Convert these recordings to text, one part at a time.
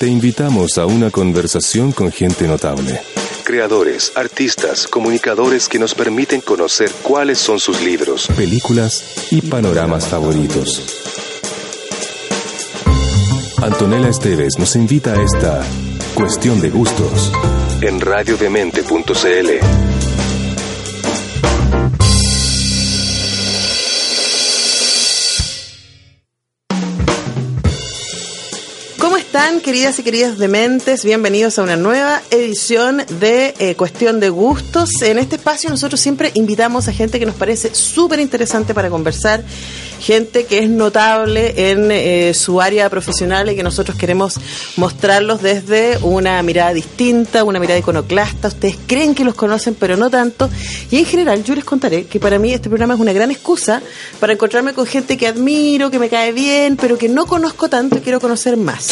Te invitamos a una conversación con gente notable. Creadores, artistas, comunicadores que nos permiten conocer cuáles son sus libros, películas y panoramas favoritos. Antonella Esteves nos invita a esta cuestión de gustos en radiodemente.cl. queridas y queridos dementes? Bienvenidos a una nueva edición de eh, Cuestión de Gustos. En este espacio nosotros siempre invitamos a gente que nos parece súper interesante para conversar, gente que es notable en eh, su área profesional y que nosotros queremos mostrarlos desde una mirada distinta, una mirada iconoclasta. Ustedes creen que los conocen, pero no tanto. Y en general yo les contaré que para mí este programa es una gran excusa para encontrarme con gente que admiro, que me cae bien, pero que no conozco tanto y quiero conocer más.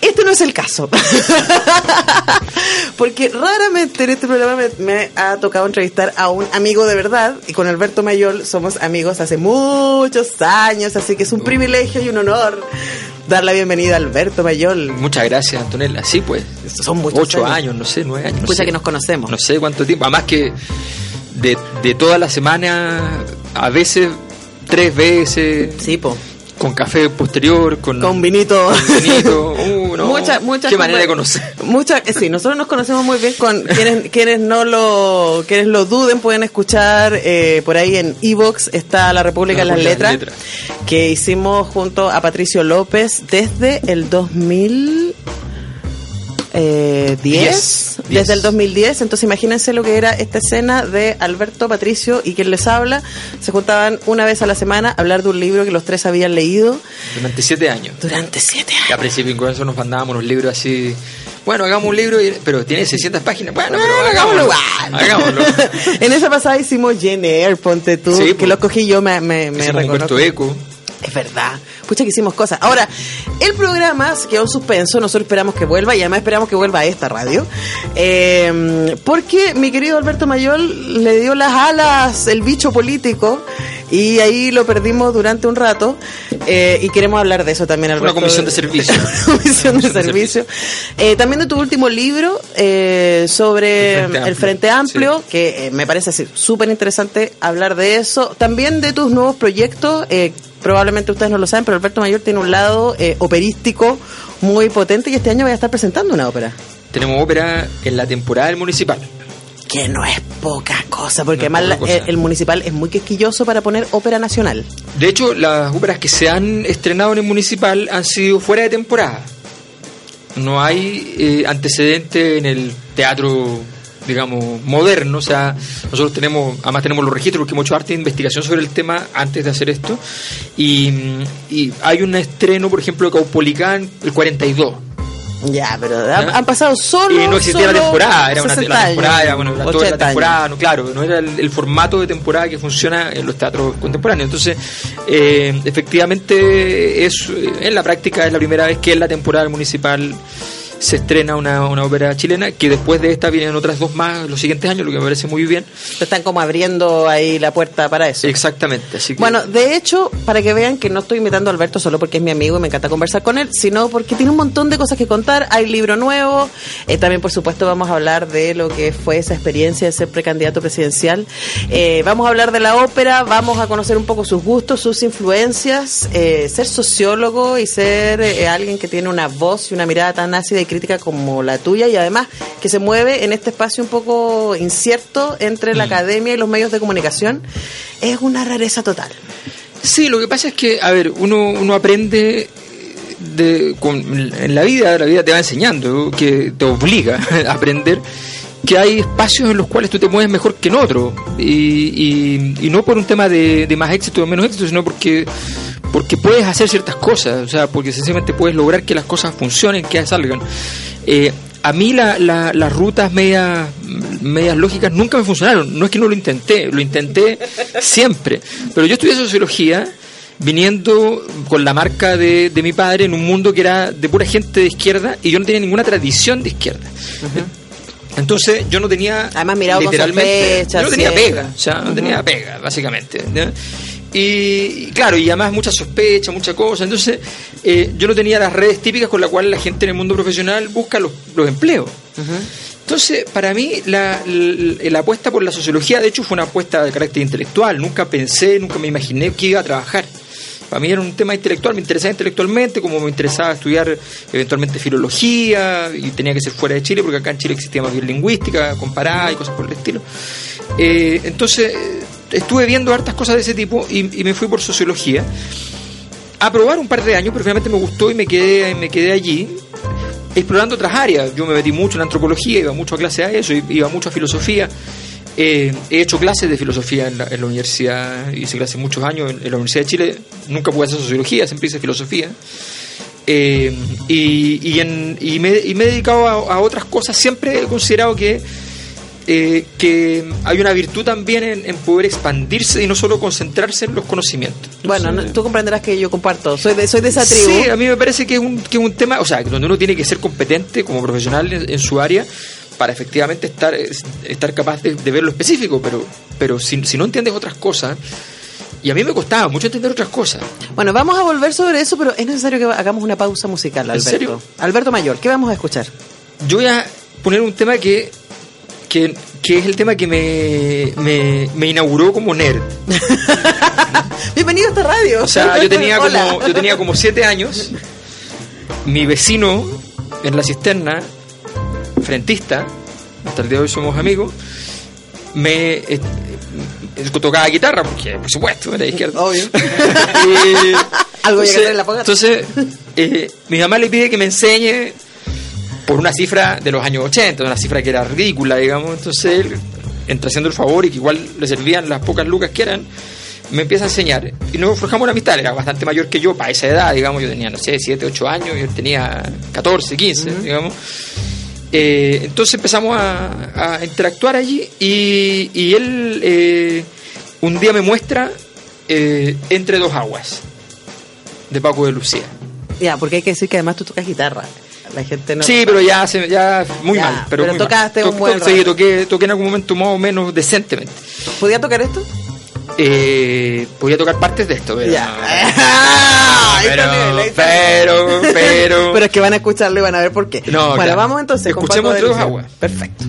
Este no es el caso. Porque raramente en este programa me, me, ha tocado entrevistar a un amigo de verdad. Y con Alberto Mayol somos amigos hace muchos años. Así que es un privilegio y un honor dar la bienvenida a Alberto Mayol. Muchas gracias, Antonella. Sí, pues. Son muchos Ocho años. no sé, nueve años. No Escucha sé. que nos conocemos. No sé cuánto tiempo. Además que de, de toda la semana, a veces tres veces. Sí, po. Con café posterior, con, Con vinito. con vinito. No. Muchas, muchas Qué manera de conocer. Muchas, eh, sí, nosotros nos conocemos muy bien con quienes, quienes no lo, quienes lo duden pueden escuchar eh, por ahí en Evox está La República La las Letras, las que hicimos junto a Patricio López desde el 2000 eh, 10, Diez. desde el Diez. 2010, entonces imagínense lo que era esta escena de Alberto, Patricio y quien les habla, se juntaban una vez a la semana a hablar de un libro que los tres habían leído Durante siete años. durante siete Y años. al principio incluso nos mandábamos unos libros así. Bueno, hagamos un libro, y- pero tiene 600 páginas. Bueno, pero hagámoslo. hagámoslo Hagámoslo. en esa pasada hicimos Jane Eyre, ponte tú, Sí, que pues. lo cogí yo, me, me, me reconozco. Humberto Eco. Es verdad. Pucha que hicimos cosas. Ahora, el programa se quedó en suspenso. Nosotros esperamos que vuelva y además esperamos que vuelva a esta radio. Eh, porque mi querido Alberto Mayol le dio las alas el bicho político y ahí lo perdimos durante un rato. Eh, y queremos hablar de eso también, Una Alberto. comisión de servicio. Una comisión de Comisión de servicio. Eh, también de tu último libro sobre El Frente el Frente Amplio, que me parece súper interesante hablar de eso. También de tus nuevos proyectos. Eh, probablemente ustedes no lo saben, pero Alberto Mayor tiene un lado eh, operístico muy potente y este año voy a estar presentando una ópera. Tenemos ópera en la temporada del municipal. Que no es poca cosa, porque No además cosa. el, el municipal es muy quisquilloso para poner ópera nacional. De hecho, las óperas que se han estrenado en el municipal han sido fuera de temporada. No hay eh, antecedente en el teatro, digamos, moderno. O sea, nosotros tenemos, además tenemos los registros, porque hemos hecho arte de investigación sobre el tema antes de hacer esto. Y, mm, y hay un estreno, por ejemplo, de Caupolicán, el 42. Ya, pero han, pasado solo. y no existía la temporada, era una 60 la temporada, era, bueno, era toda 80 la temporada, no, claro, no era el, el formato de temporada que funciona en los teatros contemporáneos. Entonces, eh, efectivamente, es en la práctica es la primera vez que en la temporada municipal se estrena una, una ópera chilena, que después de esta vienen otras dos más los siguientes años, lo que me parece muy bien. Están como abriendo ahí la puerta para eso. Exactamente, así que Bueno, de hecho, para que vean que no estoy invitando a Alberto solo porque es mi amigo y me encanta conversar con él, sino porque tiene un montón de cosas que contar. Hay libro nuevo. eh, también, por supuesto, vamos a hablar de lo que fue esa experiencia de ser precandidato presidencial. Eh, vamos a hablar de la ópera. Vamos a conocer un poco sus gustos, sus influencias. eh, ser sociólogo y ser alguien que tiene una voz y una mirada tan ácida y crítica como la tuya y además que se mueve en este espacio un poco incierto entre la academia y los medios de comunicación. Es una rareza total. Sí, lo que pasa es que, a ver, uno, uno aprende de, con, en la vida, la vida te va enseñando, que te obliga a aprender que hay espacios en los cuales tú te mueves mejor que en otros. Y, y, no por un tema de, más éxito o menos éxito, sino porque, porque puedes hacer ciertas cosas, o sea, porque sencillamente puedes lograr que las cosas funcionen, que salgan. Eh, a mí la, las rutas medias, medias lógicas nunca me funcionaron. No es que no lo intenté, lo intenté siempre. Pero yo estudié sociología viniendo con la marca de, de mi padre en un mundo que era de pura gente de izquierda y yo no tenía ninguna tradición de izquierda. Entonces yo no tenía Además, literalmente yo no tenía pega, o sea, no tenía pega, básicamente. Y claro, y además mucha sospecha, mucha cosa. Entonces, eh, yo no tenía las redes típicas con las cuales la gente en el mundo profesional busca los, empleos. Entonces, para mí, la, la, apuesta por la sociología, de hecho, fue una apuesta de carácter intelectual. Nunca pensé, nunca me imaginé que iba a trabajar. Para mí era un tema intelectual, me interesaba intelectualmente, como me interesaba estudiar eventualmente filología, y tenía que ser fuera de Chile, porque acá en Chile existía más bien lingüística, comparada y cosas por el estilo. Eh, entonces, estuve viendo hartas cosas de ese tipo y, me fui por sociología. A probar un par de años, pero finalmente me gustó y me quedé, me quedé allí explorando otras áreas. Yo me metí mucho en antropología, iba mucho a clase a eso, iba mucho a filosofía. Eh, he hecho clases de filosofía en la, universidad, hice clases muchos años en, la Universidad de Chile. Nunca pude hacer sociología, siempre hice filosofía. Eh, y, me, he dedicado a, otras cosas. Siempre he considerado que, eh, que hay una virtud también en, poder expandirse y no solo concentrarse en los conocimientos. bueno, tú comprenderás que yo comparto. Soy de, soy de esa tribu. Sí, a mí me parece que es un, que un tema, o sea, donde uno tiene que ser competente como profesional en su área para efectivamente estar, estar capaz de, ver lo específico, pero, pero si, si no entiendes otras cosas, y a mí me costaba mucho entender otras cosas. Bueno, vamos a volver sobre eso, pero es necesario que hagamos una pausa musical, Alberto. ¿En serio? Alberto Mayor, ¿qué vamos a escuchar? Yo voy a poner un tema que, que, es el tema que me, me, me inauguró como nerd. Bienvenido a esta radio. O sea, yo tenía, como, yo tenía como siete años. Mi vecino en la cisterna frentista, hasta el día de hoy somos amigos, me eh, tocaba guitarra, porque por supuesto, era de izquierda. Obvio. Algo entonces, que la Entonces, eh, mi mamá le pide que me enseñe por una cifra de los años 80, una cifra que era ridícula, digamos. Entonces él, entre haciendo el favor y que igual le servían las pocas lucas que eran, me empieza a enseñar. Y nos forjamos una amistad, era bastante mayor que yo para esa edad, digamos. Yo tenía, no sé, 7, 8 años, yo tenía 14, 15, digamos. Eh, entonces empezamos a, interactuar allí y, él eh, un día me muestra eh, Entre dos aguas de Paco de Lucía. Ya, porque hay que decir que además tú tocas guitarra. La gente no sí, pero ya, se, ya muy mal. Pero, tocaste un buen Sí, toqué, toqué en algún momento más o menos decentemente. ¿Podía tocar esto? Eh, podía tocar partes de esto, pero, pero, pero, pero, pero, es que van a escucharlo y van a ver por qué. bueno, vamos entonces. Escuchemos con dos aguas. Perfecto.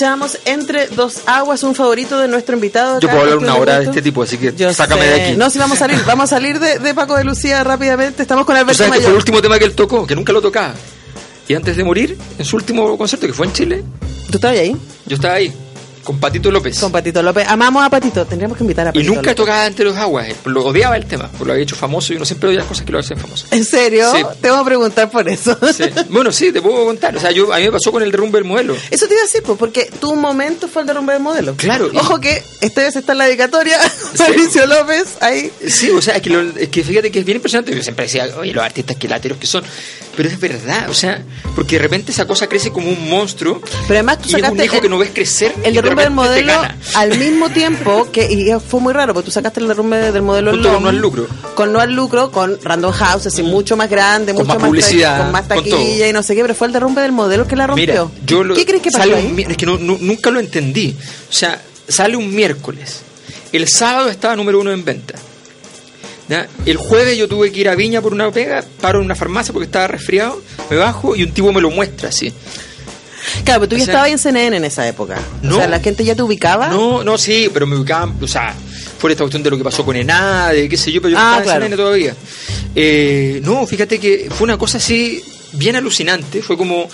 Escuchábamos Entre dos aguas, un favorito de nuestro invitado. Yo puedo hablar en una hora de este tipo, así que Yo sácame sé. de aquí. No, si vamos a salir, vamos a salir de, de Paco de Lucía rápidamente. Estamos con ¿Tú Alberto sabes que fue el último tema que él tocó? Que nunca lo tocaba. Y antes de morir, en su último concierto, que fue en Chile, ¿Tú estabas ahí? yo estaba ahí, con Patito López. Con Patito López. Amamos a Patito. Tendríamos que invitar a y Patito nunca López. tocaba entre los aguas. eh, Lo odiaba el tema, porque lo había hecho famoso y uno siempre odia las cosas que lo hacen famoso. ¿En serio? Sí. Te voy a preguntar por eso. Sí. Bueno, sí, te puedo contar. O sea, yo, a mí me pasó con el derrumbe del modelo. Eso te iba a decir, pues, porque tu momento fue el derrumbe del modelo. Claro, y- Ojo que esta vez está en la dedicatoria. Mauricio López, ahí. Sí, o sea, es que, lo- es que fíjate que es bien impresionante. Yo siempre decía, oye, los artistas que láteros que son. Pero es verdad, o sea, porque de repente esa cosa crece como un monstruo. Pero además tú y es un sacaste hijo el- que no ves crecer. El de derrumbe del modelo al mismo tiempo que, y fue muy raro, porque tú sacaste el derrumbe del modelo Junto con No al Lucro. Con no al lucro, con Random House, así mucho más grande, Con mucho más publicidad, con más taquilla y no sé qué, pero fue el derrumbe del modelo que la rompió. Mira, yo lo- ¿Qué crees que pasó sale ahí? un mi- es que no- no- nunca lo entendí. O sea, sale un miércoles. El sábado estaba número uno en venta. ¿Ya? El jueves yo tuve que ir a Viña por una pega, paro en una farmacia porque estaba resfriado, me bajo y un tipo me lo muestra así. Claro, pero tú ya sea- estabas en CNN en esa época. No. O sea, la gente ya te ubicaba. No, no, sí, pero me ubicaban, o sea, fue esta cuestión de lo que pasó con ENADE, qué sé yo, pero yo Ah, no estaba claro. en CNN todavía. Eh, no, fíjate que fue una cosa así bien alucinante, fue como...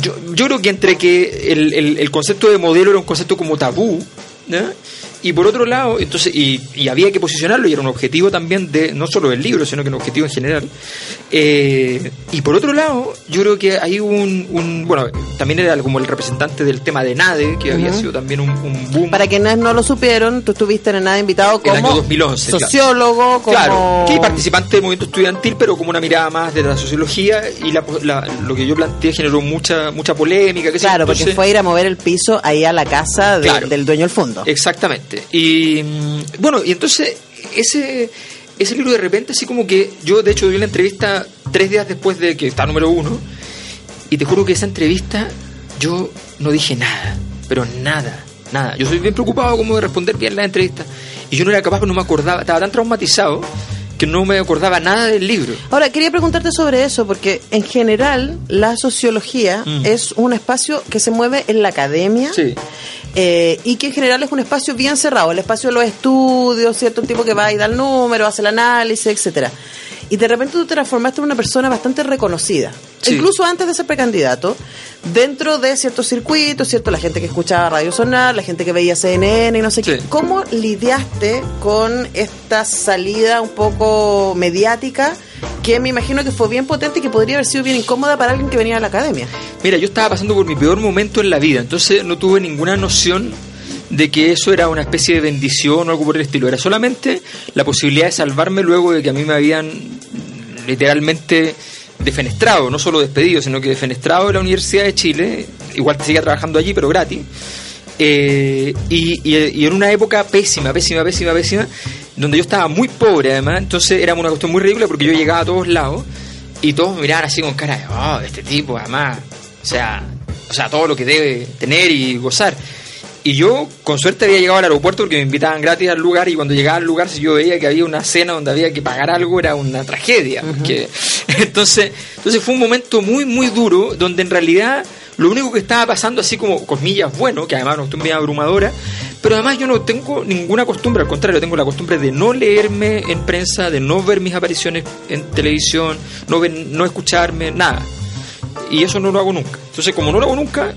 Yo, yo creo que entre que el, el- el concepto de modelo era un concepto como tabú, ¿ya? Y por otro lado, entonces, y, y había que posicionarlo, y era un objetivo también de, no solo del libro, sino que un objetivo en general. Eh, y por otro lado, yo creo que hay un, un- bueno, también era como el representante del tema de NADE, que había sido también un, un boom. Para quienes no lo supieron, tú estuviste en nada invitado El como año 2011, claro. sociólogo, como... Claro, que participante del movimiento estudiantil, pero como una mirada más de la sociología y la- la- lo que yo planteé generó mucha mucha polémica. yo. Claro, porque Entonces- fue a ir a mover el piso ahí a la casa de- Claro. del dueño del fondo. Exactamente. Y mm, bueno, y entonces ese, ese libro de repente, así como que yo de hecho di la entrevista tres días después de que está número uno, y te juro que esa entrevista yo no dije nada, pero nada, nada. Yo soy bien preocupado como de responder bien las entrevistas, y yo no era capaz, no me acordaba, estaba tan traumatizado que no me acordaba nada del libro. Ahora, quería preguntarte sobre eso, porque en general la sociología Mm. es un espacio que se mueve en la academia Sí. Eh, y que en general es un espacio bien cerrado, el espacio de los estudios, ¿cierto? Tipo que va y da el número, hace el análisis, etcétera. Y de repente tú te transformaste en una persona bastante reconocida, Sí. incluso antes de ser precandidato, dentro de ciertos circuitos, ¿cierto? La gente que escuchaba Radio Sonar, la gente que veía CNN y no sé qué. ¿Cómo lidiaste con esta salida un poco mediática que me imagino que fue bien potente y que podría haber sido bien incómoda para alguien que venía de la academia? Mira, yo estaba pasando por mi peor momento en la vida, entonces no tuve ninguna noción de que eso era una especie de bendición o algo por el estilo. Era solamente la posibilidad de salvarme luego de que a mí me habían literalmente defenestrado, no solo despedido, sino que defenestrado de la Universidad de Chile. Igual te seguía trabajando allí, pero gratis. Eh, y, y- y en una época pésima, pésima, pésima, pésima, donde yo estaba muy pobre además, entonces era una cuestión muy ridícula porque yo llegaba a todos lados y todos me miraban así con cara de, oh, este tipo además, o sea, o sea, todo lo que debe tener y gozar. Y yo, con suerte, había llegado al aeropuerto porque me invitaban gratis al lugar y cuando llegaba al lugar, si yo veía que había una cena donde había que pagar algo, era una tragedia. porque- entonces, entonces fue un momento muy, muy duro donde en realidad lo único que estaba pasando, así como comillas, bueno, que además no estoy muy abrumadora, pero además yo no tengo ninguna costumbre, al contrario, tengo la costumbre de no leerme en prensa, de no ver mis apariciones en televisión, no, ver, no escucharme, nada y eso no lo hago nunca. Entonces, como no lo hago nunca,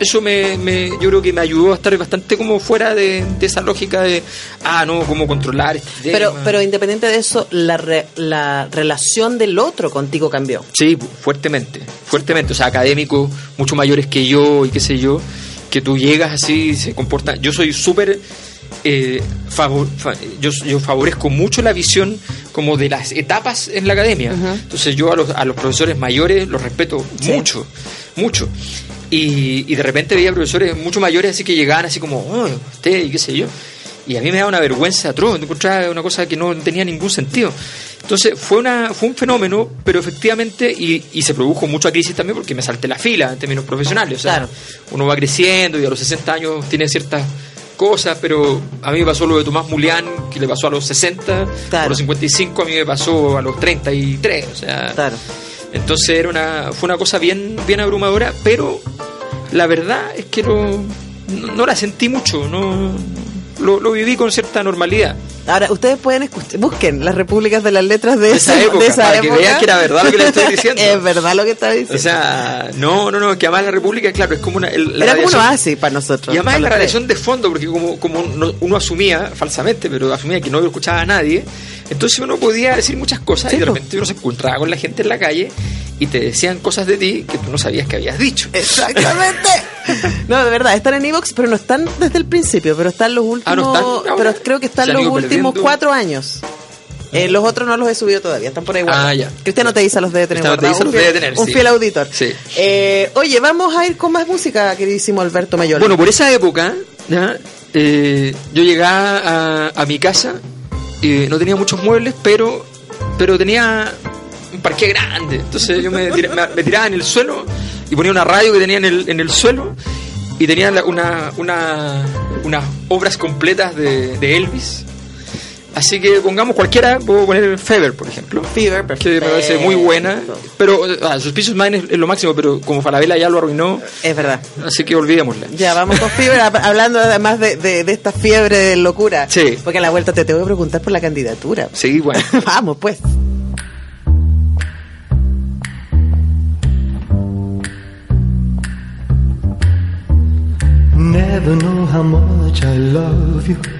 eso me, me- yo creo que me ayudó a estar bastante como fuera de, de esa lógica de, ah, no, cómo controlar este Pero, tema. pero independiente de eso, la, re- la relación del otro contigo cambió. Sí, fuertemente, fuertemente. O sea, académicos mucho mayores que yo y qué sé yo, que tú llegas así y se comportan. Yo soy súper. eh, favor- fa- yo, yo favorezco mucho la visión como de las etapas en la academia. Entonces yo a los, a los profesores mayores los respeto Sí. mucho, mucho. Y, y de repente veía profesores mucho mayores así que llegaban así como, oh, usted y qué sé yo. Y a mí me da una vergüenza atroz, me encontraba una cosa que no tenía ningún sentido. Entonces fue una fue un fenómeno, pero efectivamente, y, y se produjo mucha crisis también porque me salté la fila en términos profesionales. O sea, Claro. uno va creciendo y a los 60 años tiene ciertas cosas, pero a mí me pasó lo de Tomás Mulián, que le pasó a los 60, Claro. a los 55 a mí me pasó a los 33, o sea, Claro. Entonces era una, fue una cosa bien, bien abrumadora, pero la verdad es que no, no, la sentí mucho, no, lo, lo viví con cierta normalidad. Ahora, ustedes pueden escuchar, busquen las repúblicas de las letras de, esa, época, para que vean que era verdad lo que les estoy diciendo. es verdad lo que está diciendo. O sea, no, no, no, que además la república, claro, es como una... la era como un oasis para nosotros. Y además es la radiación de fondo, porque como, como uno asumía, falsamente, pero asumía que no lo escuchaba a nadie, entonces uno podía decir muchas cosas y de repente uno se encontraba con la gente en la calle y te decían cosas de ti que tú no sabías que habías dicho. Exactamente. no, de verdad, están en Evox, pero no están desde el principio, pero están los últimos. Ah, no están, pero creo que están los últimos cuatro años. Eh, los otros no los he subido todavía, están por ahí Ah, ya. Cristiano te dice los debe tener. Cristiano te los debe tener, Un fiel auditor. Sí. Eh, oye, vamos a ir con más música, queridísimo Alberto Mayor. Bueno, por esa época, ¿ya? Eh, yo llegaba a, a mi casa, y no tenía muchos muebles, pero, pero tenía un parque grande. Entonces yo me, me, tiraba en el suelo y ponía una radio que tenía en el, en el suelo y tenía una, una, unas obras completas de, de Elvis Así que pongamos cualquiera, puedo poner Fever, por ejemplo. Fever, Que me parece muy buena. Pero ah, sus pisos Mine es, lo máximo, pero como Falabella ya lo arruinó. Es verdad. Así que olvidémosla. Ya, vamos con Fever, hablando además de, de, esta fiebre de locura. Sí. Porque a la vuelta te tengo que preguntar por la candidatura. Sí, bueno. vamos, pues. Never know how much I love you.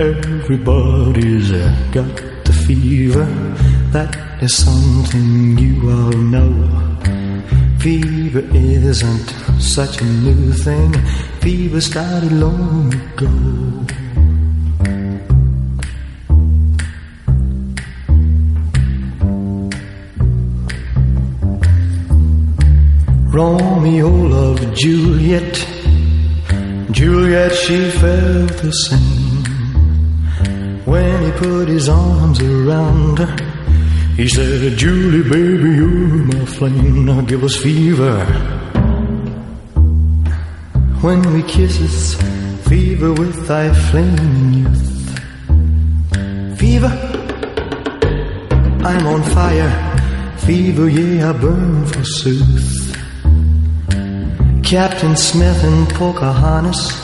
Everybody's uh, got the fever. That is something you all know. Fever isn't such a new thing. Fever started long ago. Romeo loved Juliet. Juliet, she felt the same. When he put his arms around her, he said, Julie, baby, you're my flame. Now give us fever. When we kisses, fever with thy flaming youth. Fever, I'm on fire. Fever, yeah, I burn forsooth. Captain Smith and Pocahontas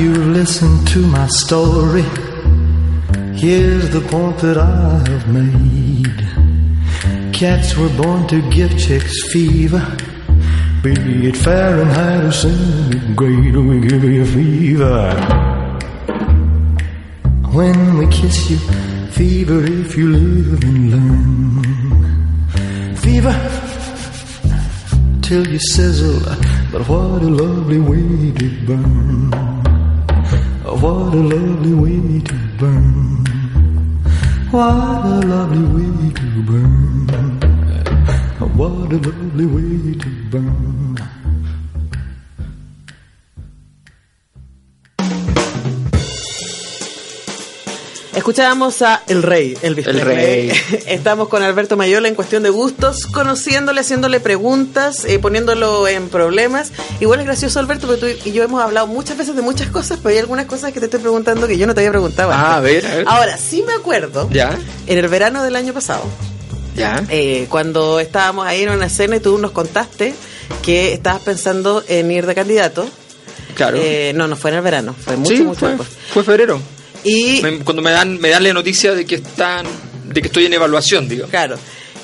You've listened to my story. Here's the point that I have made. Cats were born to give chicks fever. Be it Fahrenheit or centigrade, we give you fever. When we kiss you, fever if you live and learn. Fever till you sizzle, but what a lovely way to burn. What a lovely way to burn. What a lovely way to burn. What a lovely way to burn. Escuchábamos a El Rey, El Presley. Rey. Estamos con Alberto Mayola en cuestión de gustos, conociéndole, haciéndole preguntas, eh, poniéndolo en problemas. Igual es gracioso, Alberto, porque tú y yo hemos hablado muchas veces de muchas cosas, pero hay algunas cosas que te estoy preguntando que yo no te había preguntado Ah, a ver, a ver. Ahora, sí me acuerdo, Ya, en el verano del año pasado, ya. eh, cuando estábamos ahí en una escena y tú nos contaste que estabas pensando en ir de candidato. Claro. Eh, no, no fue en el verano, fue mucho, sí, mucho fue, después. fue febrero. Y Me- cuando me dan, me dan la noticia de que están, de que estoy en evaluación, digamos. Claro.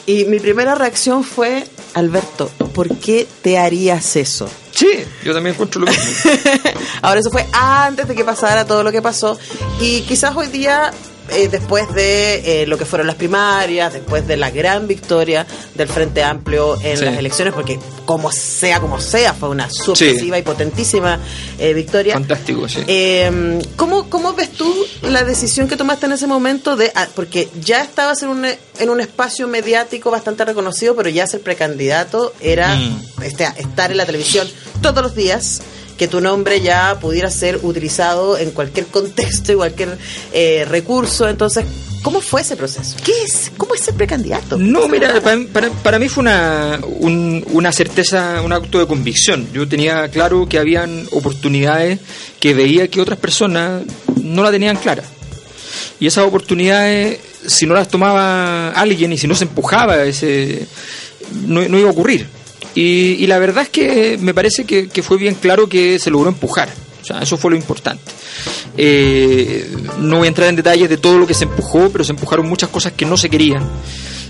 Y mi primera reacción fue, Alberto, ¿por qué te harías eso? Sí, yo también encuentro lo mismo. Ahora, eso fue antes de que pasara todo lo que pasó. Y quizás hoy día, eh, después de eh, lo que fueron las primarias, después de la gran victoria del Frente Amplio en Sí. las elecciones, porque como sea, como sea, fue una sorpresiva y potentísima eh, victoria. Fantástico, sí. Eh, ¿cómo, ¿Cómo ves tú la decisión que tomaste en ese momento de, ah, porque ya estabas en un, en un espacio mediático bastante reconocido, pero ya ser precandidato era Mm. este, estar en la televisión todos los días, que tu nombre ya pudiera ser utilizado en cualquier contexto y cualquier eh, recurso. Entonces, ¿cómo fue ese proceso? ¿Qué es? ¿Cómo es ser precandidato? No, mira, para, para- para mí fue una, un- una certeza, un acto de convicción. Yo tenía claro que habían oportunidades que veía que otras personas no la tenían clara. Y esas oportunidades, si no las tomaba alguien y si no se empujaba, ese, no, no iba a ocurrir. Y, y la verdad es que me parece que, que fue bien claro que se logró empujar. O sea, eso fue lo importante. Eh, no voy a entrar en detalles de todo lo que se empujó, pero se empujaron muchas cosas que no se querían.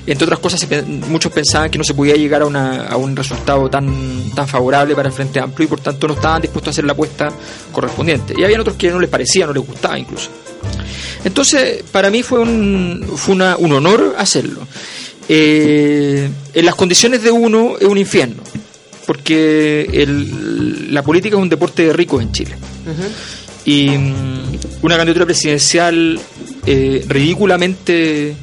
Entre otras cosas, se muchos pensaban que no se podía llegar a, una- a un resultado tan, tan favorable para el Frente Amplio y por tanto no estaban dispuestos a hacer la apuesta correspondiente. Y había otros que no les parecía, no les gustaba incluso. Entonces, para mí fue un, fue una- un honor hacerlo. Eh, en las condiciones de uno es un infierno, porque el- la política es un deporte de ricos en Chile. Y mm, una candidatura presidencial eh, ridículamente,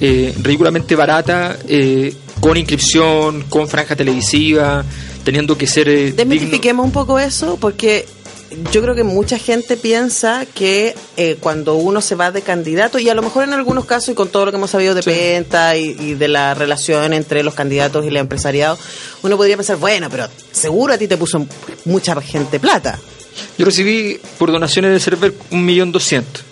eh, ridículamente barata, eh, con inscripción, con franja televisiva, teniendo que ser... eh, digno- Desmitifiquemos un poco eso, porque yo creo que mucha gente piensa que eh, cuando uno se va de candidato, y a lo mejor en algunos casos, y con todo lo que hemos sabido de Sí. Penta y, y de la relación entre los candidatos y el empresariado, uno podría pensar, bueno, pero seguro a ti te puso mucha gente plata. Yo recibí por donaciones de Server un millón doscientos.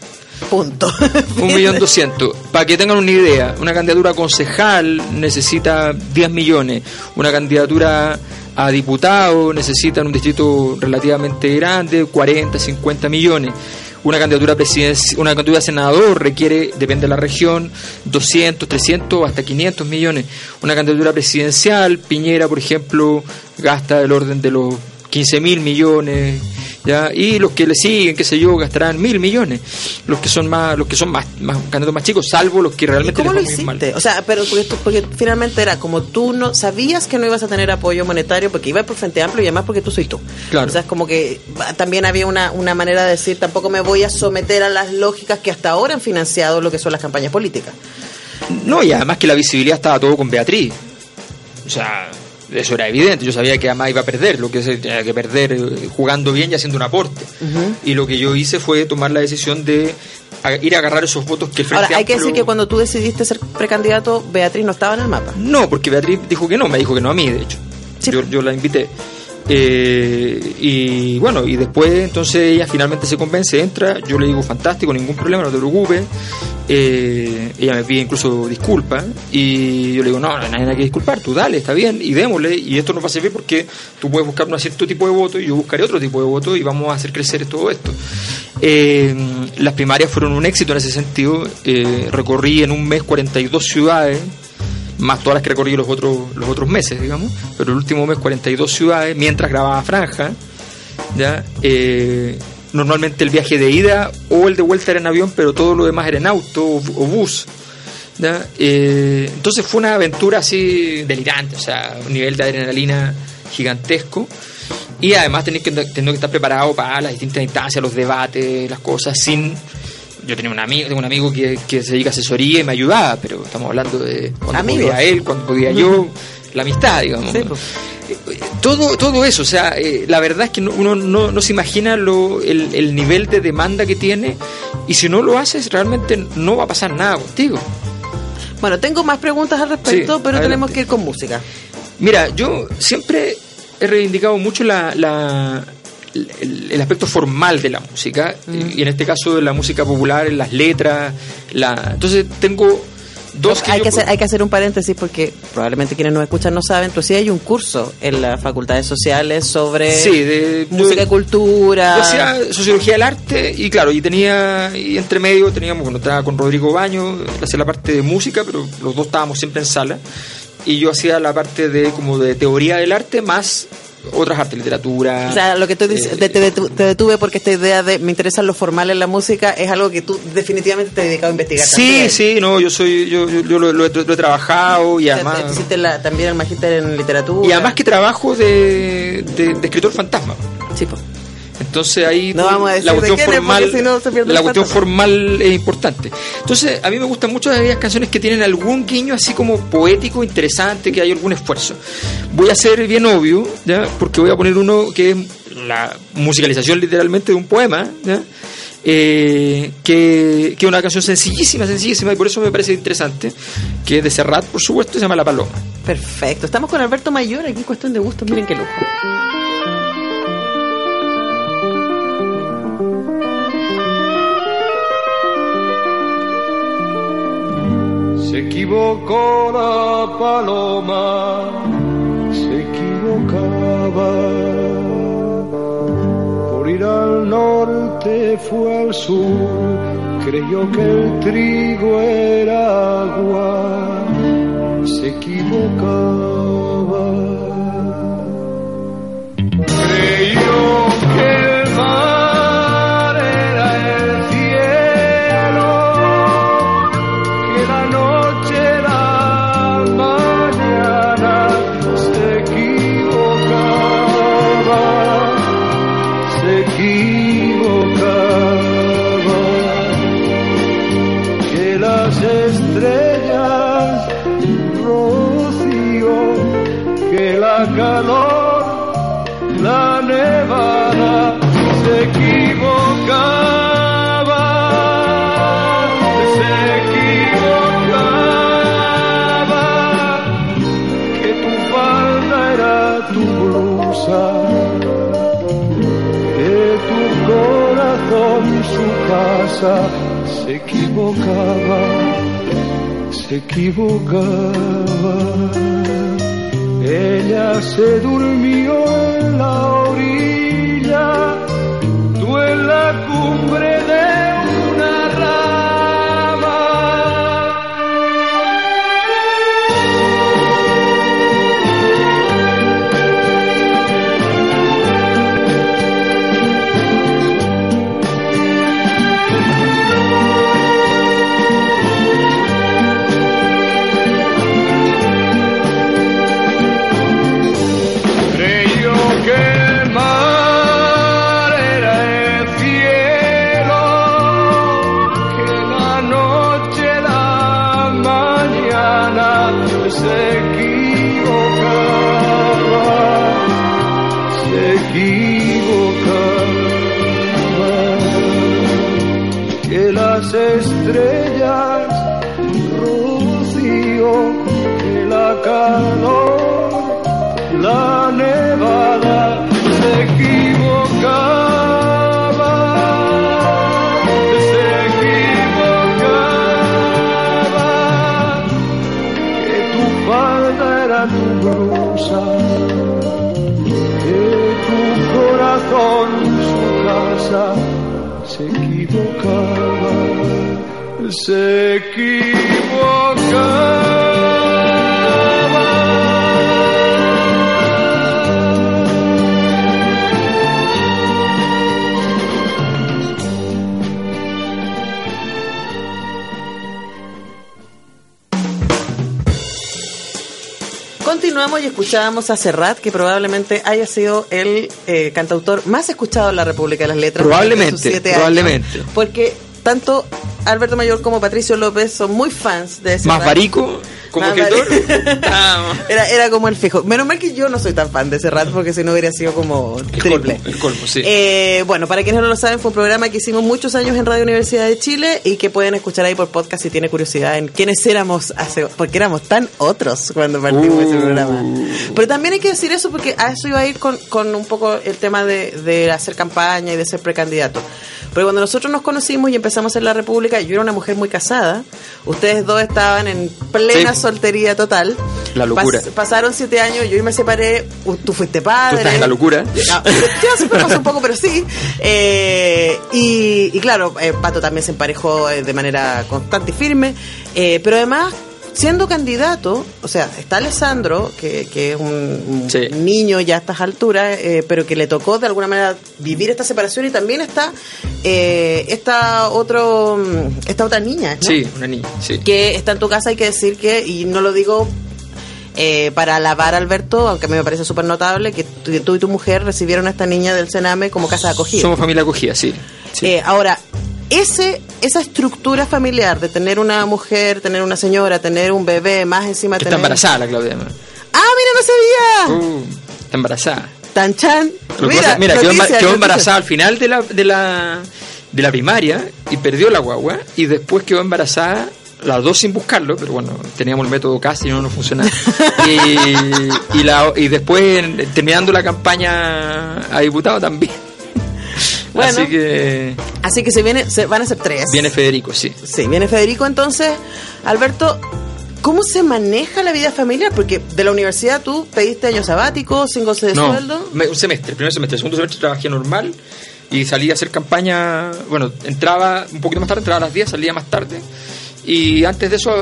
Punto. Un millón doscientos. Para que tengan una idea, una candidatura concejal necesita 10 millones. Una candidatura a diputado necesita en un distrito relativamente grande 40, 50 millones. Una candidatura una candidatura a senador requiere, depende de la región, 200, 300 hasta 500 millones. Una candidatura presidencial, Piñera, por ejemplo, gasta del orden de los 15 mil millones. ¿Ya? y los que le siguen qué sé yo gastarán mil millones los que son más los que son más, más candidatos más chicos salvo los que ¿Y realmente cómo lo les mal. hiciste? O sea, pero porque, tú- porque finalmente era como tú no sabías que no ibas a tener apoyo monetario porque ibas por Frente Amplio y además porque tú soy tú. Claro. O sea, es como que también había una, una manera de decir, tampoco me voy a someter a las lógicas que hasta ahora han financiado lo que son las campañas políticas. No, y además que la visibilidad estaba todo con Beatriz. O sea, eso era evidente. Yo sabía que además iba a perder, lo que se tenía que perder eh, jugando bien y haciendo un aporte. Y lo que yo hice fue tomar la decisión de ir a agarrar esos votos que el Frente Ahora, hay que decir que cuando tú decidiste ser precandidato, Beatriz no estaba en el mapa. No, porque Beatriz dijo que no, me dijo que no a mí, de hecho. Sí. Yo, yo la invité. Eh, y bueno, y después entonces ella finalmente se convence, entra, yo le digo fantástico, ningún problema, no te preocupes. Eh, ella me pide incluso disculpas y yo le digo, no, no hay nada que disculpar, tú dale, está bien, y démosle, y esto nos va a servir porque tú puedes buscar un cierto tipo de voto y yo buscaré otro tipo de voto y vamos a hacer crecer todo esto. Eh, las primarias fueron un éxito en ese sentido, eh, recorrí en un mes 42 ciudades, más todas las que recorrí los otros, los otros meses, digamos, pero el último mes 42 ciudades, mientras grababa Franja, ¿ya? Eh, normalmente el viaje de ida o el de vuelta era en avión, pero todo lo demás era en auto o, bus. ¿ya? Eh, entonces fue una aventura así delirante, o sea, un nivel de adrenalina gigantesco. Y además tenés que, tenés que estar preparado para las distintas instancias, los debates, las cosas, sin yo tenía un amigo, tengo un amigo que, que se dedica a asesoría y me ayudaba, pero estamos hablando de cuando Amigos. podía él, cuando podía yo, la amistad, digamos. Sí, pues. todo, todo eso, o sea, eh, la verdad es que uno no, no, se imagina lo, el, el, nivel de demanda que tiene y si no lo haces realmente no va a pasar nada contigo. Bueno, tengo más preguntas al respecto, pero tenemos que ir con música. Mira, yo siempre he reivindicado mucho la, la el, aspecto formal de la música, mm. y en este caso la música popular, las letras, la, entonces tengo hay, que hacer, hay que hacer un paréntesis porque probablemente quienes nos escuchan no saben, pero sí hay un curso en las facultades sociales sobre de, música y cultura. Yo sociología del arte y claro, y tenía, y entre medio teníamos, bueno, estaba con Rodrigo Baño, hacía la parte de música, pero los dos estábamos siempre en sala y yo hacía la parte de como de teoría del arte más otras artes, literatura. O sea, lo que tú dices, eh, te, detuve porque esta idea de me interesa lo formal en la música es algo que tú definitivamente te has dedicado a investigar. Sí, sí, no, yo soy, yo, yo, lo, he, trabajado y además. Hiciste también el magíster en literatura. Y además que trabajo de, de, de escritor fantasma. Sí, pues. Entonces ahí la cuestión formal, la cuestión formal es importante. Entonces a mí me gustan mucho aquellas canciones que tienen algún guiño así como poético, interesante, que hay algún esfuerzo. Voy a ser bien obvio, ¿ya? porque voy a poner uno que es la musicalización literalmente de un poema, eh, que, es una canción sencillísima, sencillísima, y por eso me parece interesante, que es de Serrat, por supuesto, se llama La Paloma. Perfecto, estamos con Alberto Mayor aquí en Cuestión de Gusto, miren qué lujo. Equivocó la paloma, se equivocaba. Por ir al norte fue al sur, creyó que el trigo era agua, se equivocaba. Creyó se equivocaba, se equivocaba. Ella se durmió en la orilla, se equivoca. Continuamos y escuchábamos a Serrat, que probablemente haya sido el eh, cantautor más escuchado en la República de las Letras. Probablemente, probablemente. porque tanto Alberto Mayor como Patricio López son muy fans de ese Más Barico. Como vale. estábamos- era, era como el fijo. Menos mal que yo no soy tan fan de ese rato porque si no hubiera sido como El triple. colmo, el colmo, sí. Eh, bueno, para quienes no lo saben, fue un programa que hicimos muchos años en Radio Universidad de Chile y que pueden escuchar ahí por podcast si tiene curiosidad en quiénes éramos hace, porque éramos tan otros cuando partimos ese Uh. programa. Pero también hay que decir eso porque a eso iba a ir con, con un poco el tema de, de hacer campaña y de ser precandidato. Porque cuando nosotros nos conocimos y empezamos hacer la República, yo era una mujer muy casada, ustedes dos estaban en plena Sí. Soltería total. La locura. Pas- pasaron siete años, yo me separé, tú fuiste padre. Tú estás en la locura. Yo siempre pasó un poco, pero sí. Eh, y, y claro, eh, Pato también se emparejó eh, de manera constante y firme. Eh, pero además, siendo candidato, o sea, está Alessandro, que, que es un, Sí. niño ya a estas alturas, eh, pero que le tocó de alguna manera vivir esta separación y también está eh, esta, otro, esta otra niña. ¿no? Sí, una niña, sí. que está en tu casa, hay que decir que, y no lo digo eh, para alabar a Alberto, aunque a mí me parece súper notable, que tú, tú y tu mujer recibieron a esta niña del Sename como casa de acogida. Somos familia acogida, sí. sí. Eh, ahora, ese, esa estructura familiar de tener una mujer, tener una señora, tener un bebé, más encima tener... está embarazada la Claudia. además. ¡Ah, mira, no sabía! Uh, está embarazada. Tan chan. Pasa- mira, quedó, embar- quedó embarazada al final de la, de la de la primaria y perdió la guagua y después quedó embarazada las dos sin buscarlo, pero bueno, teníamos el método casi y no nos funcionaba. y, y, la, y después, terminando la campaña a diputado también. Bueno. Así que Así que se, viene, se van a ser tres. viene Federico, sí. Sí, viene Federico. Entonces, Alberto, ¿cómo se maneja la vida familiar? Porque de la universidad tú pediste año sabático, sin goce de No, sueldo. me- un semestre, primer semestre, segundo semestre trabajé normal y salí a hacer campaña, bueno, entraba un poquito más tarde, entraba a las 10, salía más tarde y antes de eso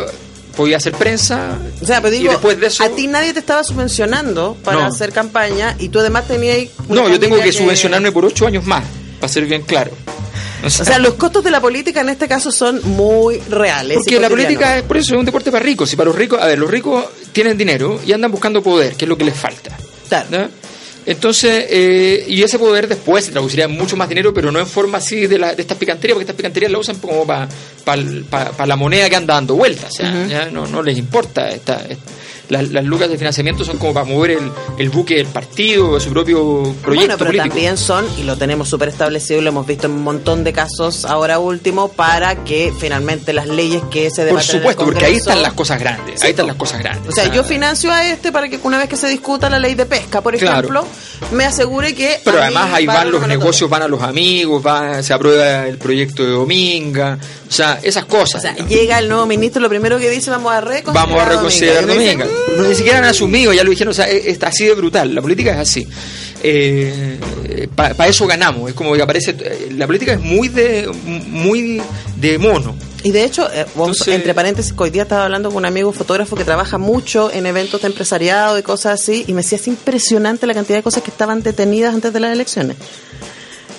podía hacer prensa O sea, pero y digo, después de eso... a ti nadie te estaba subvencionando para No. hacer campaña y tú además tenías... No, yo tengo que subvencionarme por ocho años más, para ser bien claro. O sea, los costos de la política en este caso son muy reales. Porque la política es por eso es un deporte para ricos y para los ricos, a ver, los ricos tienen dinero y andan buscando poder, que es lo que les falta. Claro. ¿no? Entonces, eh, y ese poder después se traduciría en mucho más dinero, pero no en forma así de, la, de estas picanterías, porque estas picanterías la usan como para la moneda que anda dando vueltas. O sea, ya no, no les importa. Esta, esta- las, las lucas de financiamiento son como para mover el, el buque del partido, su propio proyecto Bueno, pero político. también son, y lo tenemos súper establecido lo hemos visto en un montón de casos ahora último, para que finalmente las leyes que se Por debaten en el supuesto, porque ahí están las cosas grandes. Ahí están las cosas grandes. O sea, yo financio a este para que una vez que se discuta la ley de pesca, por Claro. ejemplo, me asegure que... Pero además ahí va van lo los negocios, van a los amigos, va, se aprueba el proyecto de Dominga, o sea, esas cosas. O sea, digamos. llega el nuevo ministro, lo primero que dice, vamos a reconsiderar Vamos a reconsiderar Dominga. Dominga. No, ni siquiera han asumido, ya lo dijeron, o sea, es, así de brutal. La política es así. Para eso ganamos. Es como que aparece. eh, La política es muy de muy de mono. Y de hecho, eh, vos, Entonces- entre paréntesis, hoy día estaba hablando con un amigo fotógrafo que trabaja mucho en eventos de empresariado y cosas así, y me decía, es impresionante la cantidad de cosas que estaban detenidas antes de las elecciones.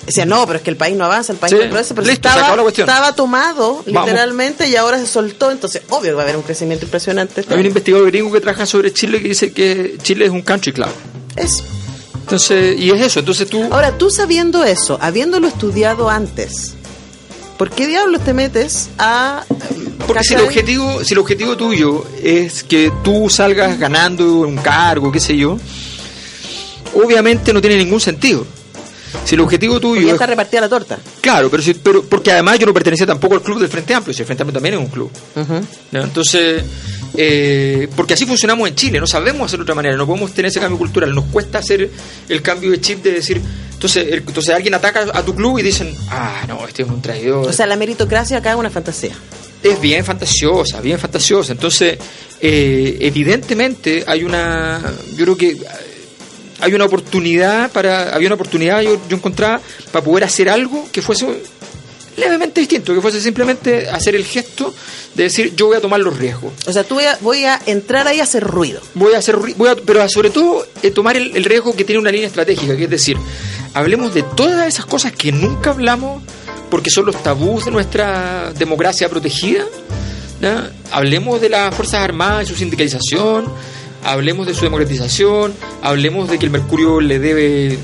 Decía, no, pero es que el país no avanza, el país Sí, no progresa, pero listo, estaba, la tomado Vamos. literalmente y ahora se soltó, entonces obvio que va a haber un crecimiento impresionante. Hay un investigador gringo que trabaja sobre Chile que dice que Chile es un country club. Es- Entonces, y es eso. Entonces tú. Ahora, tú sabiendo eso, habiéndolo estudiado antes, ¿por qué diablos te metes a... Porque si el objetivo, si el objetivo tuyo es que tú salgas ganando un cargo, qué sé yo, obviamente no tiene ningún sentido. Si el objetivo tuyo ya es está repartida la torta. Claro, pero, si- pero porque además yo no pertenecía tampoco al club del Frente Amplio, si el Frente Amplio también es un club. Entonces, eh, porque así funcionamos en Chile, no sabemos hacerlo de otra manera, no podemos tener ese cambio cultural, nos cuesta hacer el cambio de chip de decir, entonces, el- entonces alguien ataca a tu club y dicen, ah, no, este es un traidor. O sea, la meritocracia acá es una fantasía. es bien fantasiosa, bien fantasiosa. Entonces, eh, evidentemente hay una, yo creo que hay una oportunidad para, había una oportunidad yo, yo encontraba para poder hacer algo que fuese levemente distinto, que fuese simplemente hacer el gesto de decir yo voy a tomar los riesgos. O sea, tú voy a, voy a entrar ahí a hacer ruido. Voy a hacer, voy a- pero sobre todo eh, tomar el, el riesgo que tiene una línea estratégica, que es decir, hablemos de todas esas cosas que nunca hablamos porque son los tabús de nuestra democracia protegida. Hablemos de las Fuerzas Armadas y su sindicalización, hablemos de su democratización, hablemos de que el Mercurio le debe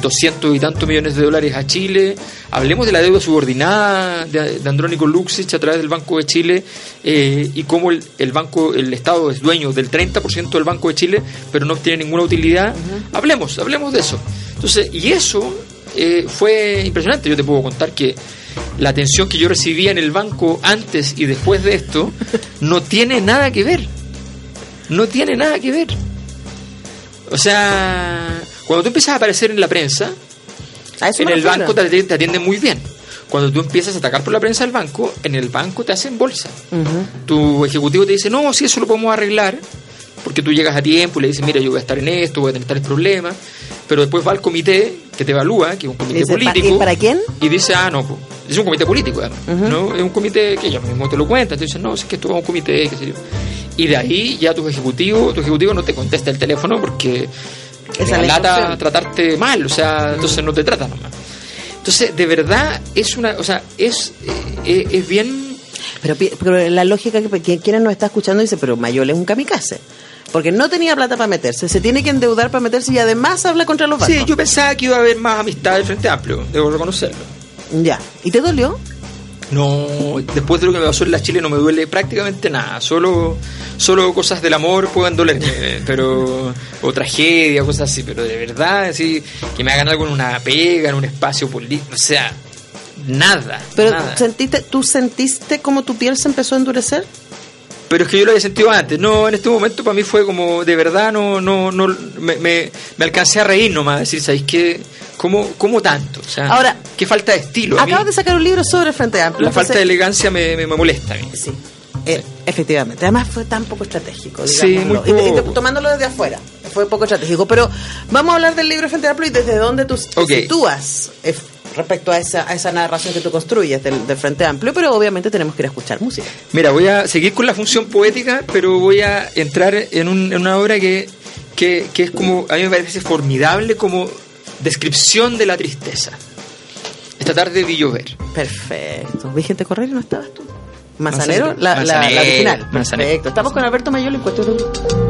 200 y tantos millones de dólares a Chile. Hablemos de la deuda subordinada de, de Andrónico Luxich a través del Banco de Chile eh, y cómo el, el, banco, el Estado es dueño del 30% del Banco de Chile, pero no tiene ninguna utilidad. Hablemos, hablemos de eso. Entonces, y eso eh, fue impresionante. Yo te puedo contar que la atención que yo recibía en el banco antes y después de esto no tiene nada que ver. No tiene nada que ver. O sea, cuando tú empiezas a aparecer en la prensa, en el banco te, te atienden muy bien. Cuando tú empiezas a atacar por la prensa del banco, en el banco te hacen bolsa. Tu ejecutivo te dice, no, si eso lo podemos arreglar, porque tú llegas a tiempo y le dices, mira, yo voy a estar en esto, voy a tener tales problemas, pero después va al comité que te evalúa, que es un comité político. ¿Y para quién? Y dice, ah, no, pues, es un comité político, además, ¿no? Es un comité que ellos mismos te lo cuentan, te dicen, no, es que esto es un comité, qué sé yo. Y de ahí ya tu ejecutivo, tu ejecutivo no te contesta el teléfono porque es la lata tratarte mal, o sea, entonces no te trata nomás. Entonces, de verdad, es una, o sea, es, eh, es bien Pero, pero la lógica que, que quienes nos está escuchando dice, pero Mayol es un kamikaze. Porque no tenía plata para meterse, se tiene que endeudar para meterse y además habla contra los bancos. Sí, yo pensaba que iba a haber más amistad del Frente Amplio, debo reconocerlo. Ya. ¿Y te dolió? No, después de lo que me pasó en la Chile no me duele prácticamente nada, solo solo cosas del amor pueden dolerme, pero o tragedia, cosas así, pero de verdad, así que me hagan algo en una pega, en un espacio político, o sea, nada, Pero nada. sentiste, ¿tú sentiste cómo tu piel se empezó a endurecer? Pero es que yo lo había sentido antes. No, en este momento para mí fue como, de verdad, no, no, no, me, me, me alcancé a reír nomás, a decir, ¿sabéis qué? ¿Cómo, ¿Cómo tanto? O sea, Ahora, qué falta de estilo. Acabas de sacar un libro sobre el Frente Amplio. la falta de elegancia me, me, me molesta a mí. Sí, eh, efectivamente. Además fue tan poco estratégico, Sí, digámoslo. muy Y- y tomándolo desde afuera, fue poco estratégico. Pero vamos a hablar del libro Frente Amplio y desde dónde tú te Ok. sitúas eh, respecto a esa, a esa narración que tú construyes del, del Frente Amplio. Pero obviamente tenemos que ir a escuchar música. Mira, voy a seguir con la función poética, pero voy a entrar en, un- en una obra que, que, que es como, a mí me parece formidable como descripción de la tristeza. Esta tarde vi llover. Perfecto. ¿Vi gente correr no estabas tú? Manzanero, Manzanero. la, la- original. Manzanero. Perfecto. Estamos con Alberto Mayol en cuestión de...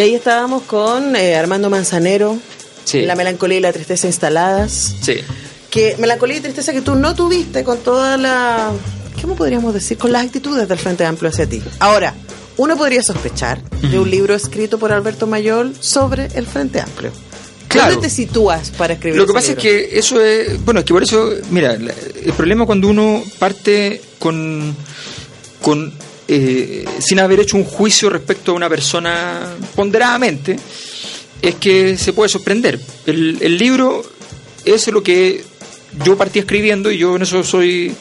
Y ahí estábamos con eh, Armando Manzanero, Sí. La melancolía y la tristeza instaladas. Sí. Que melancolía y tristeza que tú no tuviste con toda la. ¿Cómo podríamos decir? Con las actitudes del Frente Amplio hacia ti. Ahora, uno podría sospechar de un libro escrito por Alberto Mayol sobre el Frente Amplio. Claro. ¿Dónde te sitúas para escribir Lo que pasa libro? es que eso es. Bueno, es que por eso. Mira, el problema cuando uno parte con. con eh, sin haber hecho un juicio respecto a una persona ponderadamente, es que se puede sorprender. El, el libro es lo que yo partí escribiendo y yo en eso soy.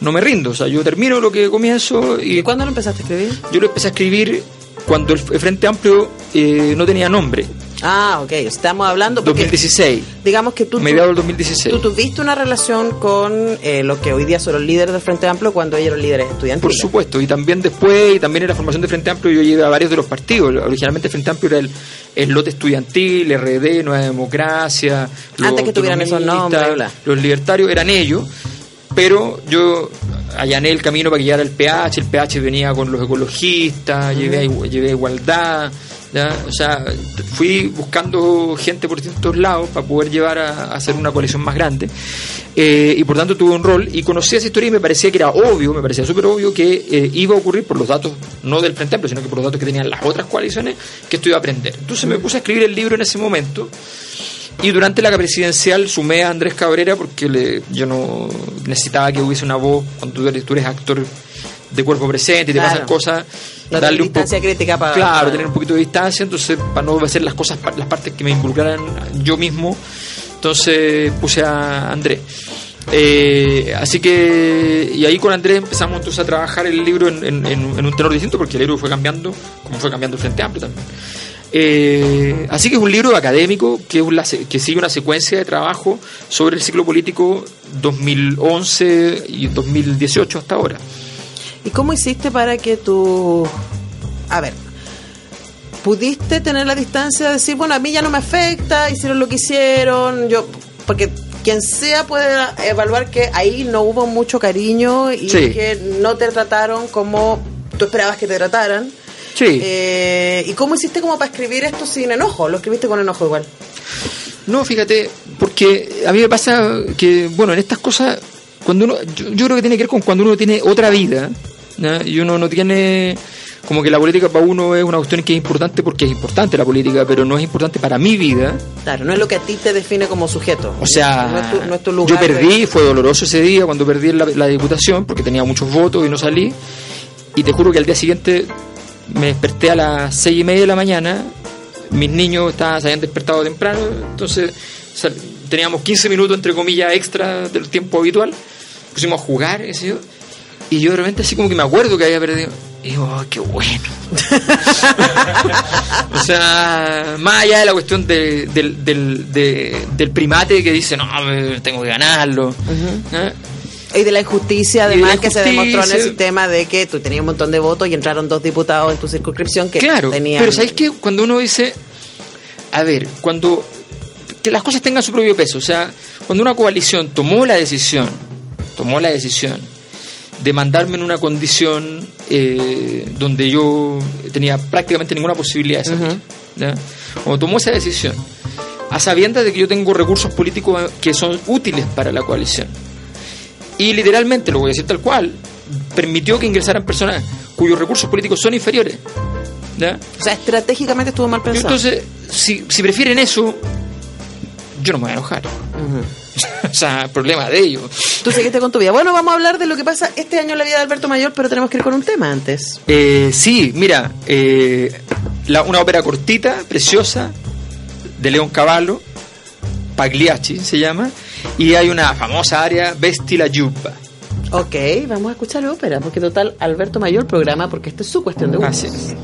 No me rindo, o sea, yo termino lo que comienzo y ¿Y cuándo lo empezaste a escribir? yo lo empecé a escribir cuando el, el Frente Amplio eh, no tenía nombre, Ah, ok. Estamos hablando. porque 2016, Digamos que tú. mediados del 2016. Tú tuviste una relación con eh, lo que hoy día son los líderes del Frente Amplio cuando ellos eran líderes Por estudiantiles. supuesto, y también después, y también en la formación de Frente Amplio, yo llevé a varios de los partidos. Originalmente Frente Amplio era el, el lote estudiantil, RD, Nueva Democracia, los Antes que tuvieran esos nombres, bla. los libertarios, eran ellos, pero yo allané el camino para que llegara el PH, el PH venía con los ecologistas, llevé, a, igu- llevé a igualdad, ¿ya? o sea, fui buscando gente por distintos lados para poder llevar a, a hacer una coalición más grande. Eh, y por tanto tuve un rol y conocí esa historia y me parecía que era obvio, me parecía súper obvio que eh, iba a ocurrir por los datos, no del Frente Amplio, sino que por los datos que tenían las otras coaliciones, que esto iba a aprender. Entonces me puse a escribir el libro en ese momento y durante la presidencial sumé a Andrés Cabrera porque le- yo no necesitaba que hubiese una voz cuando tú eres, tú eres actor de cuerpo presente y te Claro. pasan cosas. No tener distancia crítica para- Claro, para- tener un poquito de distancia, entonces para no hacer las cosas, las partes que me involucraran yo mismo, entonces puse a Andrés. Eh, así que, y ahí con Andrés empezamos entonces a trabajar el libro en, en- un tenor distinto, porque el libro fue cambiando, como fue cambiando el Frente Amplio también. Eh, así que es un libro académico que, es una que sigue una secuencia de trabajo sobre el ciclo político 2011 y 2018 hasta ahora. ¿Y cómo hiciste para que tú... A ver, pudiste tener la distancia de decir, bueno, a mí ya no me afecta, hicieron lo que hicieron, yo... Porque quien sea puede evaluar que ahí no hubo mucho cariño y Sí. que no te trataron como tú esperabas que te trataran. Sí. Eh, ¿Y cómo hiciste como para escribir esto sin enojo? ¿Lo escribiste con enojo igual? No, fíjate, porque a mí me pasa que, bueno, en estas cosas, cuando uno, yo, yo creo que tiene que ver con cuando uno tiene otra vida, ¿ya? y uno no tiene, como que la política para uno es una cuestión que es importante porque es importante la política, pero no es importante para mi vida. Claro, no es lo que a ti te define como sujeto. O sea, no es tu, no es tu lugar yo perdí, de- fue doloroso ese día cuando perdí la, la diputación porque tenía muchos votos y no salí. Y te juro que al día siguiente me desperté a las seis y media de la mañana. Mis niños estaban, se habían despertado temprano, entonces teníamos 15 minutos, entre comillas, extra del tiempo habitual. Pusimos a jugar, yo, y yo de repente así como que me acuerdo que había perdido. Y digo, "Oh, qué bueno. o sea, más allá de la cuestión de- del, del, de- del primate que dice, no, tengo que ganarlo. ¿eh? Y de la injusticia, la además, que se demostró en el sistema de que tú tenías un montón de votos y entraron dos diputados en tu circunscripción que Claro, tenían... pero ¿sabéis que Cuando uno dice, a ver, cuando que las cosas tengan su propio peso, o sea, cuando una coalición tomó la decisión, tomó la decisión de mandarme en una condición eh, donde yo tenía prácticamente ninguna posibilidad de salir, cuando tomó esa decisión, a sabiendas de que yo tengo recursos políticos que son útiles para la coalición, y literalmente, lo voy a decir tal cual, permitió que ingresaran personas cuyos recursos políticos son inferiores. ¿ya? O sea, estratégicamente estuvo mal pensado. entonces, si, si prefieren eso, yo no me voy a enojar. o sea, problema de ellos. Tú seguiste con tu vida. Bueno, vamos a hablar de lo que pasa este año en la vida de Alberto Mayor, pero tenemos que ir con un tema antes. Eh, sí, mira, eh, la- una ópera cortita, preciosa, de León Cavallo, Pagliacci se llama, y hay una famosa área, Vesti la Giubba. Ok, vamos a escuchar ópera, porque total, Alberto Mayor programa, porque esta es su cuestión de gustos. Así es.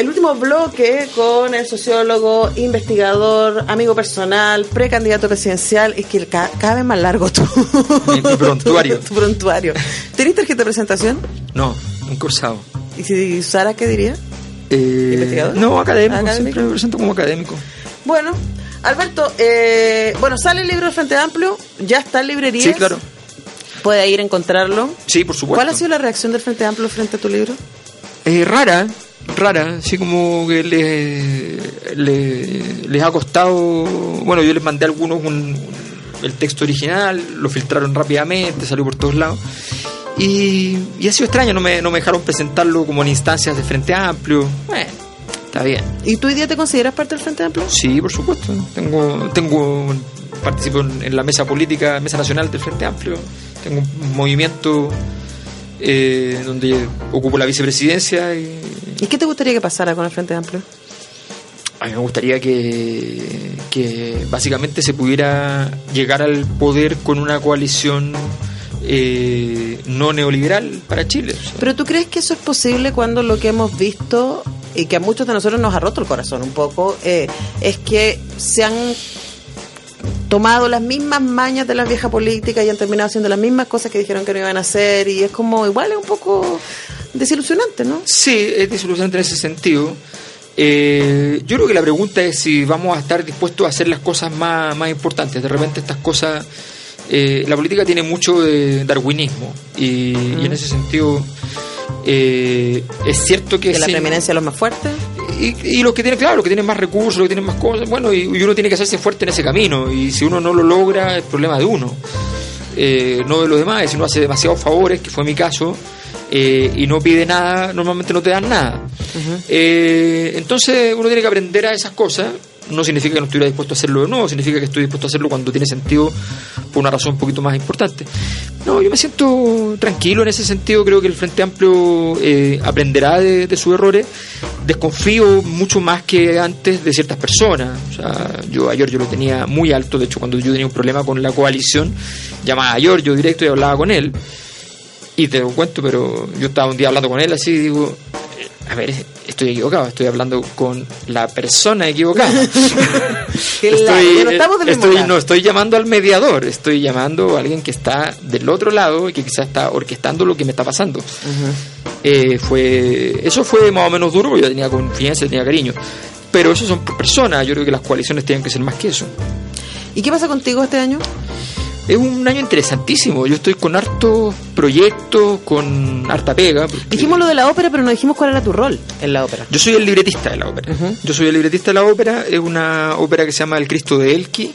El último bloque con el sociólogo, investigador, amigo personal, precandidato presidencial. Es que ca- cada vez más largo tú. Mi- mi prontuario. tu prontuario. ¿Tenés tarjeta de presentación? No, un cursado. ¿Y si Sara qué diría? Eh, ¿Investigador? No, académico, ¿Académico? Siempre me presento como académico. Bueno, Alberto, eh, bueno, sale el libro del Frente Amplio, ya está en librerías. Sí, claro. Puede ir a encontrarlo. Sí, por supuesto. ¿Cuál ha sido la reacción del Frente Amplio frente a tu libro? Eh, rara, rara, así como que les, les, les ha costado. Bueno, yo les mandé a algunos un- el texto original, lo filtraron rápidamente, salió por todos lados. Y, y ha sido extraño, no me, no me dejaron presentarlo como en instancias de Frente Amplio. Bueno, está bien. ¿Y tú hoy día te consideras parte del Frente Amplio? Sí, por supuesto. Tengo, tengo, participo en, en la mesa política, mesa nacional del Frente Amplio. Tengo un movimiento eh, donde ocupo la vicepresidencia y ¿Y qué te gustaría que pasara con el Frente Amplio? a mí me gustaría que, que básicamente se pudiera llegar al poder con una coalición eh, no neoliberal para Chile. O sea, Pero tú crees que eso es posible cuando lo que hemos visto y que a muchos de nosotros nos ha roto el corazón un poco eh, es que se han tomado las mismas mañas de la vieja política y han terminado haciendo las mismas cosas que dijeron que no iban a hacer y es como igual es un poco desilusionante, ¿no? Sí, es disolucionante en ese sentido. Eh, yo creo que la pregunta es si vamos a estar dispuestos a hacer las cosas más, más importantes. De repente estas cosas, eh, la política tiene mucho de darwinismo y, y en ese sentido eh, es cierto que... Que la sin- preeminencia de los más fuertes. Y, y los que tienen, claro, los que tienen más recursos, los que tienen más cosas, bueno, y, y uno tiene que hacerse fuerte en ese camino. Y si uno no lo logra, es problema de uno, eh, no de los demás. Si uno hace demasiados favores, que fue mi caso, eh, y no pide nada, normalmente no te dan nada. Eh, entonces uno tiene que aprender a esas cosas. No significa que no estuviera dispuesto a hacerlo de nuevo, significa que estoy dispuesto a hacerlo cuando tiene sentido por una razón un poquito más importante. No, yo me siento tranquilo en ese sentido, creo que el Frente Amplio eh, aprenderá de, de sus errores. Desconfío mucho más que antes de ciertas personas. O sea, yo a Giorgio lo tenía muy alto, de hecho cuando yo tenía un problema con la coalición, llamaba a Giorgio directo y hablaba con él. Y te lo cuento, pero yo estaba un día hablando con él así y digo, a ver, estoy equivocado, estoy hablando con la persona equivocada. Que no estamos mismo estoy- no estoy llamando al mediador, estoy llamando a alguien que está del otro lado y que quizás está orquestando lo que me está pasando. Eh, fue Eso fue más o menos duro, yo tenía confianza, tenía cariño. Pero eso son personas, yo creo que las coaliciones tienen que ser más que eso. ¿Y qué pasa contigo este año? Es un año interesantísimo. Yo estoy con hartos proyectos, con harta pega. Dijimos lo de la ópera, pero no dijimos cuál era tu rol en la ópera. Yo soy el libretista de la ópera. Yo soy el libretista de la ópera. Es una ópera que se llama El Cristo de Elqui.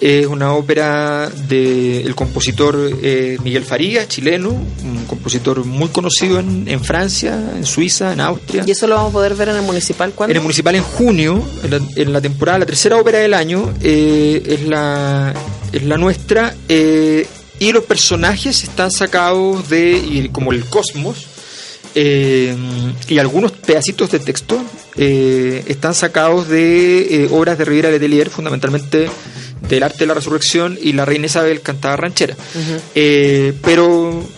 Es una ópera del compositor eh, Miguel Faría, chileno, un compositor muy conocido en, en Francia, en Suiza, en Austria. ¿Y eso lo vamos a poder ver en el municipal cuándo? En el municipal en junio, en la, en la temporada, la tercera ópera del año, eh, es, la, es la nuestra. eh, y los personajes están sacados de, como el cosmos, eh, y algunos pedacitos de texto eh, están sacados de eh, obras de Rivera Letelier, fundamentalmente del arte de la resurrección y la reina Isabel cantaba ranchera. Pero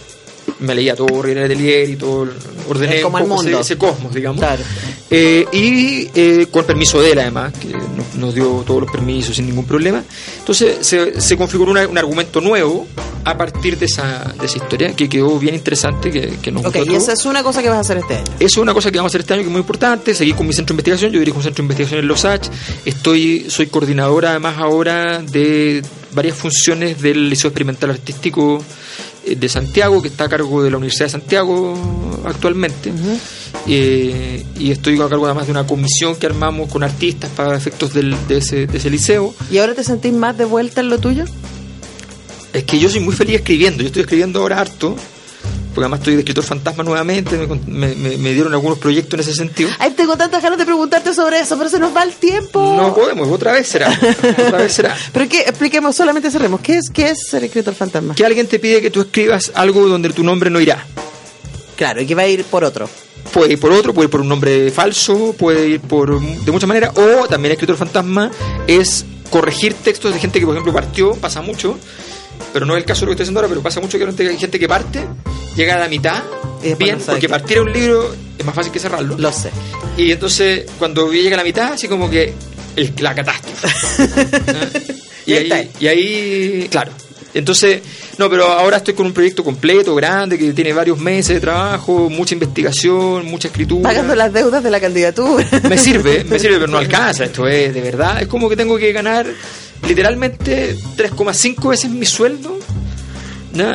me leía todo Rivera Letelier y todo, ordené como un el poco mundo. ese, ese cosmos, digamos. Claro. Eh, y eh, con permiso de él, además, que nos, nos dio todos los permisos sin ningún problema. Entonces se, se configuró una- un argumento nuevo a partir de esa, de esa historia que quedó bien interesante, que, que nos Ok, gustó y esa es una cosa que vas a hacer este año. Eso es una cosa que vamos a hacer este año que es muy importante, seguir con mi centro de investigación, yo dirijo un centro de investigación en Los H, estoy, soy coordinadora además ahora de varias funciones del Liceo Experimental Artístico de Santiago, que está a cargo de la Universidad de Santiago actualmente, Eh, y estoy a cargo además de una comisión que armamos con artistas para efectos del- de, ese, de ese liceo. ¿Y ahora te sentís más de vuelta en lo tuyo? Es que yo soy muy feliz escribiendo, yo estoy escribiendo ahora harto, porque además estoy de escritor fantasma nuevamente, me, me dieron algunos proyectos en ese sentido. Ay, tengo tantas ganas de preguntarte sobre eso, pero se nos va el tiempo. No podemos, otra vez será. Otra vez será. Pero que expliquemos, solamente cerremos. ¿Qué es, qué es ser escritor fantasma? Que alguien te pide que tú escribas algo donde tu nombre no irá. Claro, y que va a ir por otro. Puede ir por otro, puede ir por un nombre falso, puede ir por de muchas maneras. O también escritor fantasma es corregir textos de gente que, por ejemplo, partió, pasa mucho, pero no es el caso de lo que estoy haciendo ahora, pero pasa mucho que hay gente que parte, llega a la mitad bien, no porque partir un libro es más fácil que cerrarlo. Lo sé. Y entonces, cuando llega a la mitad, así como que el- la catástrofe. Y, ahí y ahí, claro. Entonces, no, pero ahora estoy con un proyecto completo, grande, que tiene varios meses de trabajo, mucha investigación, mucha escritura. Pagando las deudas de la candidatura. Me sirve, me sirve, pero no alcanza. Esto es de verdad. Es como que tengo que ganar literalmente 3,5 veces mi sueldo ¿no?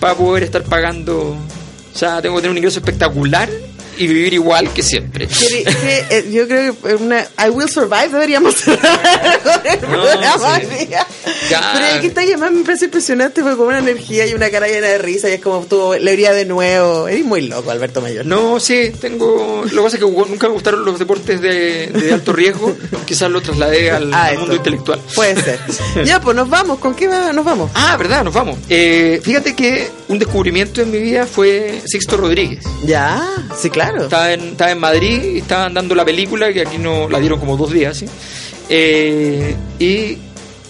para poder estar pagando. O sea, tengo que tener un ingreso espectacular y vivir igual que siempre. Eh, yo creo que una I Will Survive deberíamos cerrar con el No, programa sí. hoy día. Ya. Pero que está además me parece impresionante porque con una energía y una cara llena de risa y es como tú le iría de nuevo. Eres muy loco, Alberto Mayor. No, sí, tengo. Lo que pasa es que nunca me gustaron los deportes de, de alto riesgo. Quizás lo trasladé al, Ah, esto. mundo intelectual. Puede ser. ya, pues nos vamos. ¿Con qué va- nos vamos? Ah, verdad, nos vamos. Eh, fíjate que un descubrimiento en mi vida fue Sixto Rodríguez. Ya, sí, claro. Estaba en, estaba en Madrid y estaban dando la película, que aquí no la dieron como dos días, ¿sí? Eh, y,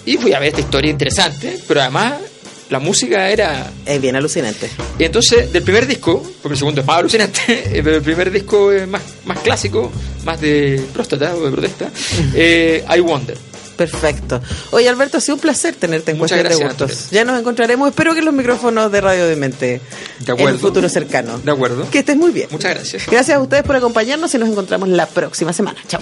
y fui a ver esta historia interesante, pero además la música era... Es bien alucinante. Y entonces, del primer disco, porque el segundo es más alucinante, eh, pero el primer disco es más, más clásico, más de próstata o de protesta, eh, I Wonder. Perfecto. Oye, Alberto, ha sido un placer tenerte en Muchas Cuestión de Gustos. Ya nos encontraremos, espero que en los micrófonos de Radio de Mente. De acuerdo. En un futuro cercano. De acuerdo. Que estés muy bien. Muchas gracias. Gracias a ustedes por acompañarnos y nos encontramos la próxima semana. Chao.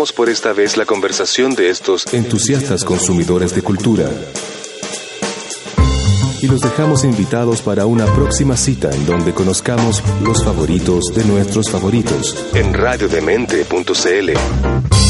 Por esta vez la conversación de estos entusiastas consumidores de cultura. Y los dejamos invitados para una próxima cita en donde conozcamos los favoritos de nuestros favoritos en radiodemente.cl.